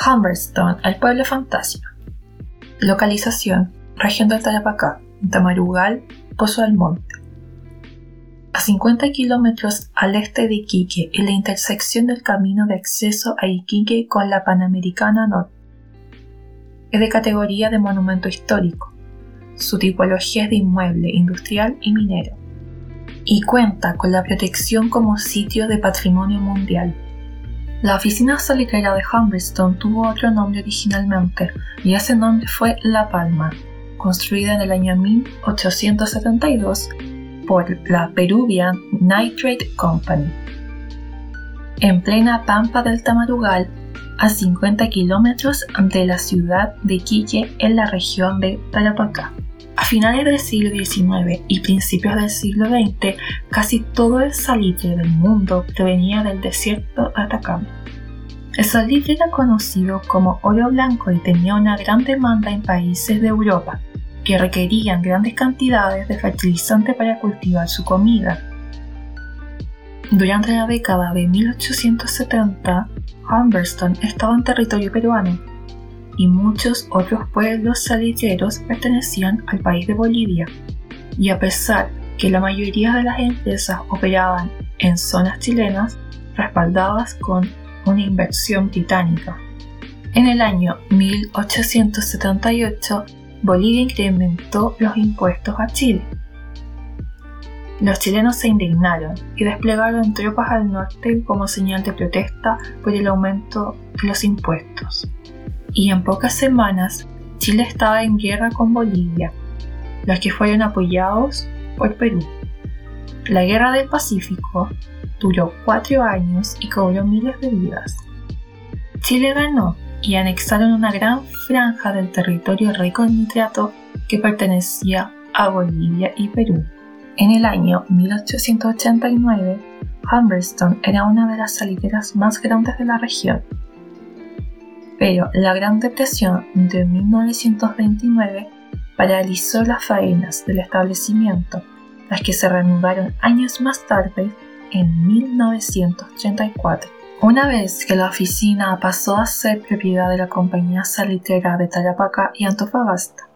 Humberstone, el pueblo fantasma. Localización: región del Tarapacá, Tamarugal, Pozo del Monte. A 50 kilómetros al este de Iquique, en la intersección del camino de acceso a Iquique con la Panamericana Norte. Es de categoría de monumento histórico. Su tipología es de inmueble, industrial y minero. Y cuenta con la protección como sitio de patrimonio mundial. La oficina salitrera de Humberstone tuvo otro nombre originalmente, y ese nombre fue La Palma, construida en el año 1872 por la Peruvian Nitrate Company. En plena pampa del Tamarugal, a 50 kilómetros de la ciudad de Quique en la región de Tarapacá. A finales del siglo XIX y principios del siglo XX, casi todo el salitre del mundo provenía del desierto de Atacama. El salitre era conocido como oro blanco y tenía una gran demanda en países de Europa, que requerían grandes cantidades de fertilizante para cultivar su comida. Durante la década de 1870, Humberston estaba en territorio peruano y muchos otros pueblos salitreros pertenecían al país de Bolivia. Y a pesar que la mayoría de las empresas operaban en zonas chilenas respaldadas con una inversión británica. En el año 1878, Bolivia incrementó los impuestos a Chile. Los chilenos se indignaron y desplegaron tropas al norte como señal de protesta por el aumento de los impuestos y en pocas semanas Chile estaba en guerra con Bolivia, los que fueron apoyados por Perú. La Guerra del Pacífico duró cuatro años y cobró miles de vidas. Chile ganó y anexaron una gran franja del territorio rico en nitrato que pertenecía a Bolivia y Perú. En el año 1889, Humberston era una de las salideras más grandes de la región pero la Gran Depresión de 1929 paralizó las faenas del establecimiento, las que se reanudaron años más tarde, en 1934. Una vez que la oficina pasó a ser propiedad de la compañía salitrera de Tarapacá y Antofagasta,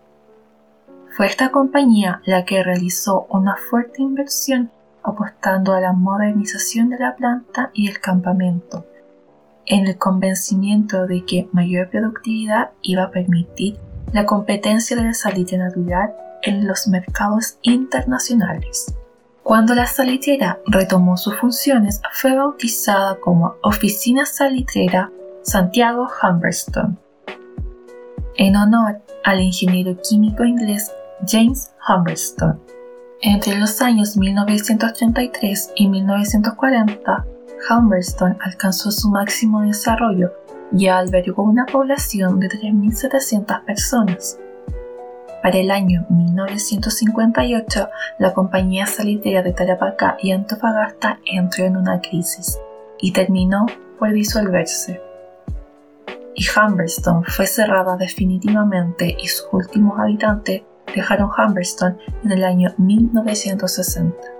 fue esta compañía la que realizó una fuerte inversión apostando a la modernización de la planta y el campamento, en el convencimiento de que mayor productividad iba a permitir la competencia de la salitre natural en los mercados internacionales. Cuando la salitrera retomó sus funciones, fue bautizada como Oficina Salitrera Santiago Humberstone, en honor al ingeniero químico inglés James Humberstone. Entre los años 1933 y 1940, Humberston alcanzó su máximo desarrollo y albergó una población de 3.700 personas. Para el año 1958, la compañía salitera de Tarapacá y Antofagasta entró en una crisis y terminó por disolverse. Y Humberston fue cerrada definitivamente y sus últimos habitantes dejaron Humberston en el año 1960.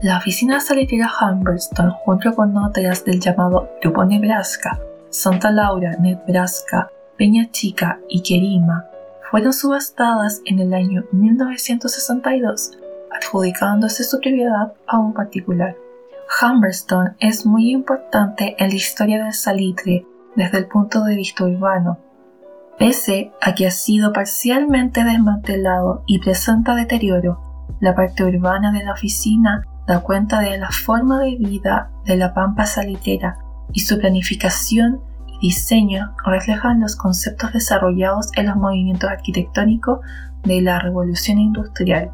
La oficina salitera Humberston, junto con notas del llamado Grupo Nebraska, Santa Laura, Nebraska, Peña Chica y Querima, fueron subastadas en el año 1962, adjudicándose su propiedad a un particular. Humberston es muy importante en la historia del salitre desde el punto de vista urbano, pese a que ha sido parcialmente desmantelado y presenta deterioro. La parte urbana de la oficina da cuenta de la forma de vida de la pampa salitera y su planificación y diseño reflejan los conceptos desarrollados en los movimientos arquitectónicos de la revolución industrial.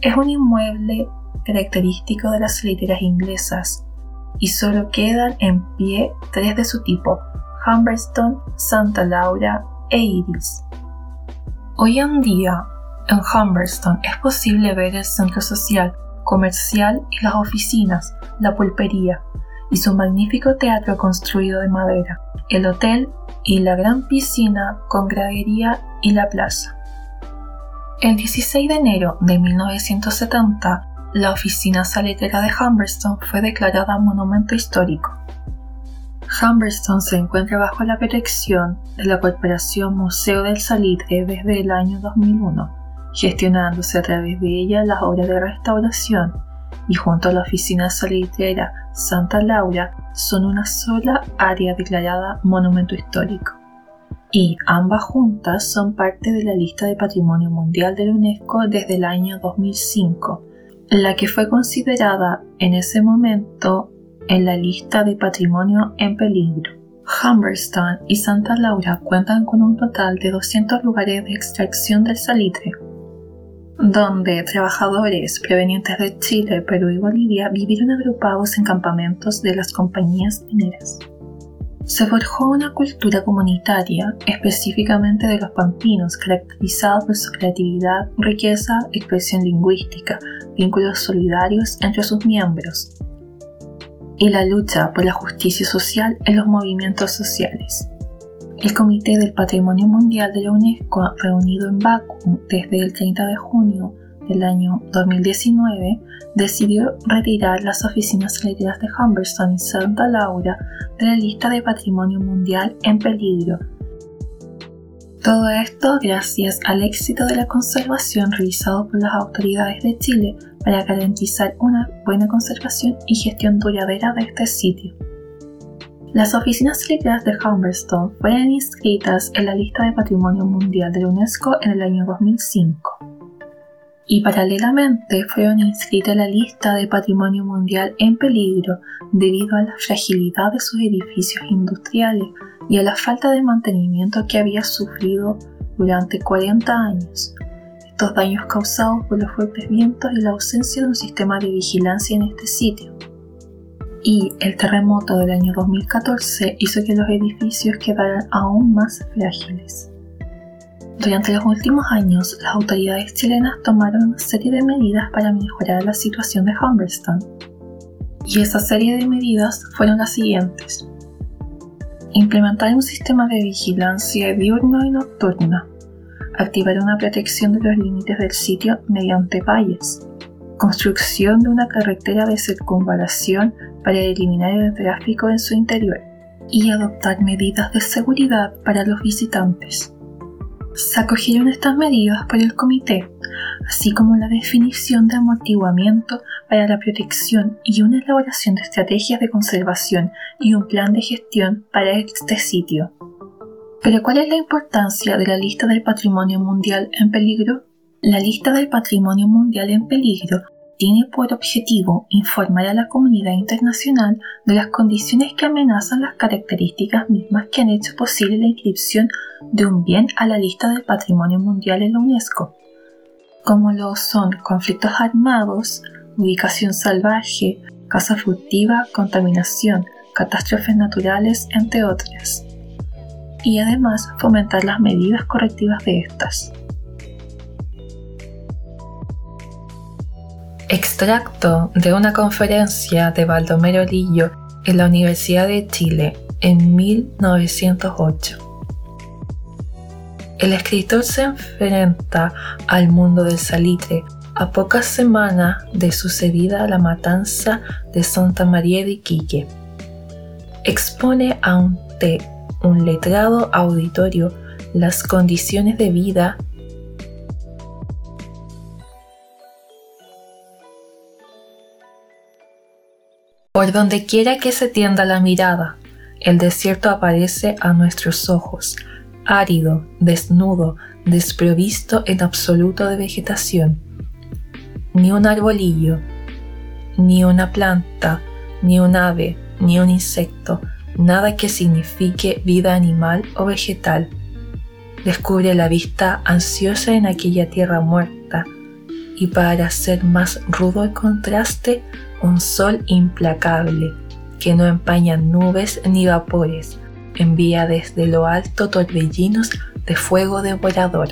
Es un inmueble característico de las saliteras inglesas y solo quedan en pie tres de su tipo, Humberston, Santa Laura e Iris. Hoy en día, en Humberston es posible ver el centro social, comercial y las oficinas, la pulpería y su magnífico teatro construido de madera, el hotel y la gran piscina con gradería y la plaza. El 16 de enero de 1970, la oficina saletera de Humberston fue declarada monumento histórico. Humberston se encuentra bajo la protección de la Corporación Museo del Salitre desde el año 2001, gestionándose a través de ella las obras de restauración y junto a la oficina salitrera Santa Laura son una sola área declarada monumento histórico. Y ambas juntas son parte de la lista de Patrimonio Mundial de la UNESCO desde el año 2005, la que fue considerada en ese momento en la lista de patrimonio en peligro. Humberston y Santa Laura cuentan con un total de 200 lugares de extracción del salitre, donde trabajadores provenientes de Chile, Perú y Bolivia vivieron agrupados en campamentos de las compañías mineras. Se forjó una cultura comunitaria, específicamente de los pampinos, caracterizada por su creatividad, riqueza, expresión lingüística, vínculos solidarios entre sus miembros, y la lucha por la justicia social en los movimientos sociales. El Comité del Patrimonio Mundial de la UNESCO, reunido en Bakú desde el 30 de junio del año 2019, decidió retirar las oficinas letradas de Humberston y Santa Laura de la lista de Patrimonio Mundial en peligro. Todo esto gracias al éxito de la conservación realizado por las autoridades de Chile para garantizar una buena conservación y gestión duradera de este sitio. Las oficinas letradas de Humberston fueron inscritas en la lista de Patrimonio Mundial de la UNESCO en el año 2005 y paralelamente fueron inscritas en la lista de Patrimonio Mundial en peligro debido a la fragilidad de sus edificios industriales y a la falta de mantenimiento que había sufrido durante 40 años, estos daños causados por los fuertes vientos y la ausencia de un sistema de vigilancia en este sitio. Y el terremoto del año 2014 hizo que los edificios quedaran aún más frágiles. Durante los últimos años, las autoridades chilenas tomaron una serie de medidas para mejorar la situación de Humberston. Y esa serie de medidas fueron las siguientes. Implementar un sistema de vigilancia diurno y nocturna, activar una protección de los límites del sitio mediante valles, construcción de una carretera de circunvalación para eliminar el tráfico en su interior y adoptar medidas de seguridad para los visitantes. Se acogieron estas medidas por el comité, así como la definición de amortiguamiento para la protección y una elaboración de estrategias de conservación y un plan de gestión para este sitio. Pero ¿cuál es la importancia de la lista del patrimonio mundial en peligro? La lista del patrimonio mundial en peligro tiene por objetivo informar a la comunidad internacional de las condiciones que amenazan las características mismas que han hecho posible la inscripción de un bien a la lista del patrimonio mundial en la UNESCO, como lo son conflictos armados, ubicación salvaje, caza furtiva, contaminación, catástrofes naturales, entre otras y además fomentar las medidas correctivas de estas. Extracto de una conferencia de Baldomero Lillo en la Universidad de Chile en 1908. El escritor se enfrenta al mundo del salitre a pocas semanas de sucedida la matanza de Santa María de Iquique. Expone ante un letrado auditorio las condiciones de vida Por donde quiera que se tienda la mirada, el desierto aparece a nuestros ojos, árido, desnudo, desprovisto en absoluto de vegetación. Ni un arbolillo, ni una planta, ni un ave, ni un insecto, nada que signifique vida animal o vegetal. Descubre la vista ansiosa en aquella tierra muerta y para hacer más rudo el contraste, un sol implacable que no empaña nubes ni vapores, envía desde lo alto torbellinos de fuego devorador.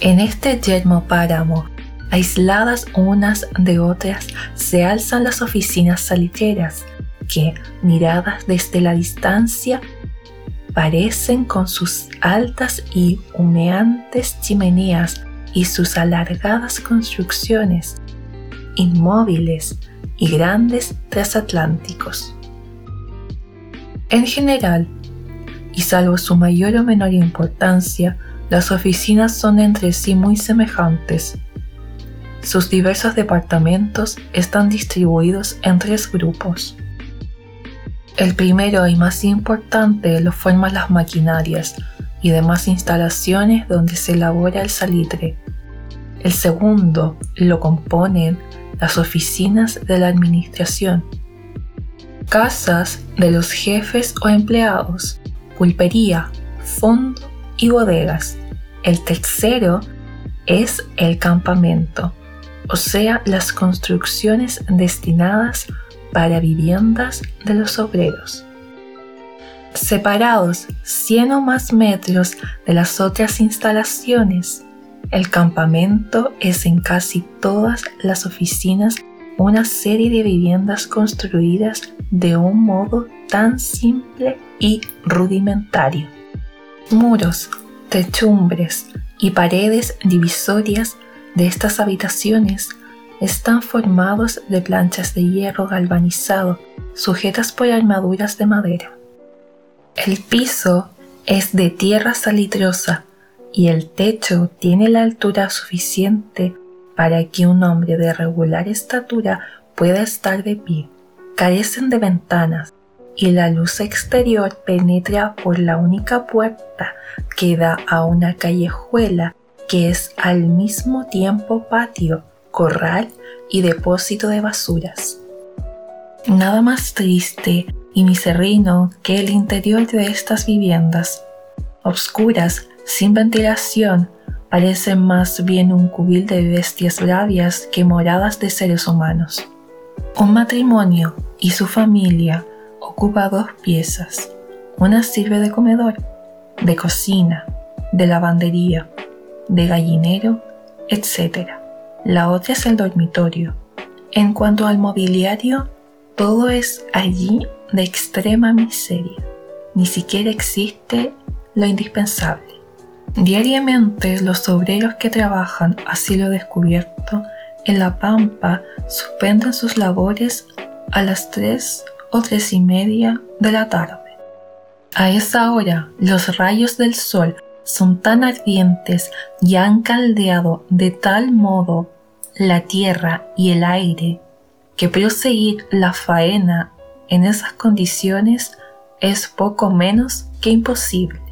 En este yermo páramo, aisladas unas de otras, se alzan las oficinas salitreras, que, miradas desde la distancia, parecen con sus altas y humeantes chimeneas y sus alargadas construcciones, inmóviles y grandes transatlánticos. En general, y salvo su mayor o menor importancia, las oficinas son entre sí muy semejantes. Sus diversos departamentos están distribuidos en tres grupos. El primero y más importante lo forman las maquinarias y demás instalaciones donde se elabora el salitre. El segundo lo componen las oficinas de la administración casas de los jefes o empleados, pulpería, fondo y bodegas. El tercero es el campamento, o sea, las construcciones destinadas para viviendas de los obreros. Separados 100 o más metros de las otras instalaciones, el campamento es en casi todas las oficinas una serie de viviendas construidas de un modo tan simple y rudimentario. Muros, techumbres y paredes divisorias de estas habitaciones están formados de planchas de hierro galvanizado sujetas por armaduras de madera. El piso es de tierra salitrosa y el techo tiene la altura suficiente para que un hombre de regular estatura pueda estar de pie. Carecen de ventanas y la luz exterior penetra por la única puerta que da a una callejuela que es al mismo tiempo patio, corral y depósito de basuras. Nada más triste y miserrino que el interior de estas viviendas, obscuras, sin ventilación, parecen más bien un cubil de bestias bravias que moradas de seres humanos. Un matrimonio y su familia ocupa dos piezas. Una sirve de comedor, de cocina, de lavandería, de gallinero, etc. La otra es el dormitorio. En cuanto al mobiliario, todo es allí de extrema miseria. Ni siquiera existe lo indispensable. Diariamente los obreros que trabajan a cielo descubierto en la pampa suspenden sus labores a las 3 o tres y media de la tarde. A esa hora los rayos del sol son tan ardientes y han caldeado de tal modo la tierra y el aire que proseguir la faena en esas condiciones es poco menos que imposible.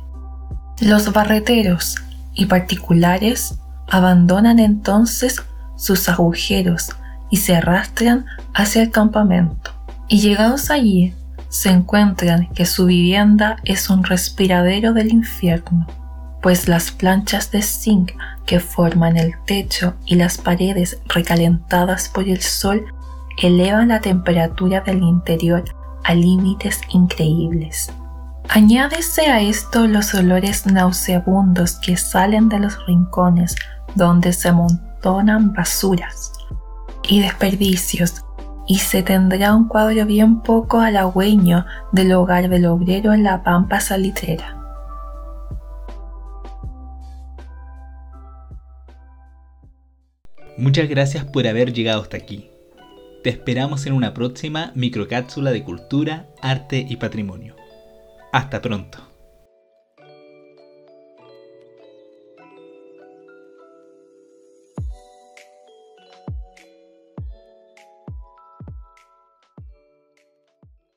Los barreteros y particulares abandonan entonces sus agujeros y se arrastran hacia el campamento. Y llegados allí, se encuentran que su vivienda es un respiradero del infierno, pues las planchas de zinc que forman el techo y las paredes recalentadas por el sol elevan la temperatura del interior a límites increíbles. Añádese a esto los olores nauseabundos que salen de los rincones donde se amontonan basuras y desperdicios y se tendrá un cuadro bien poco halagüeño del hogar del obrero en la pampa salitrera. Muchas gracias por haber llegado hasta aquí. Te esperamos en una próxima microcápsula de cultura, arte y patrimonio. Hasta pronto.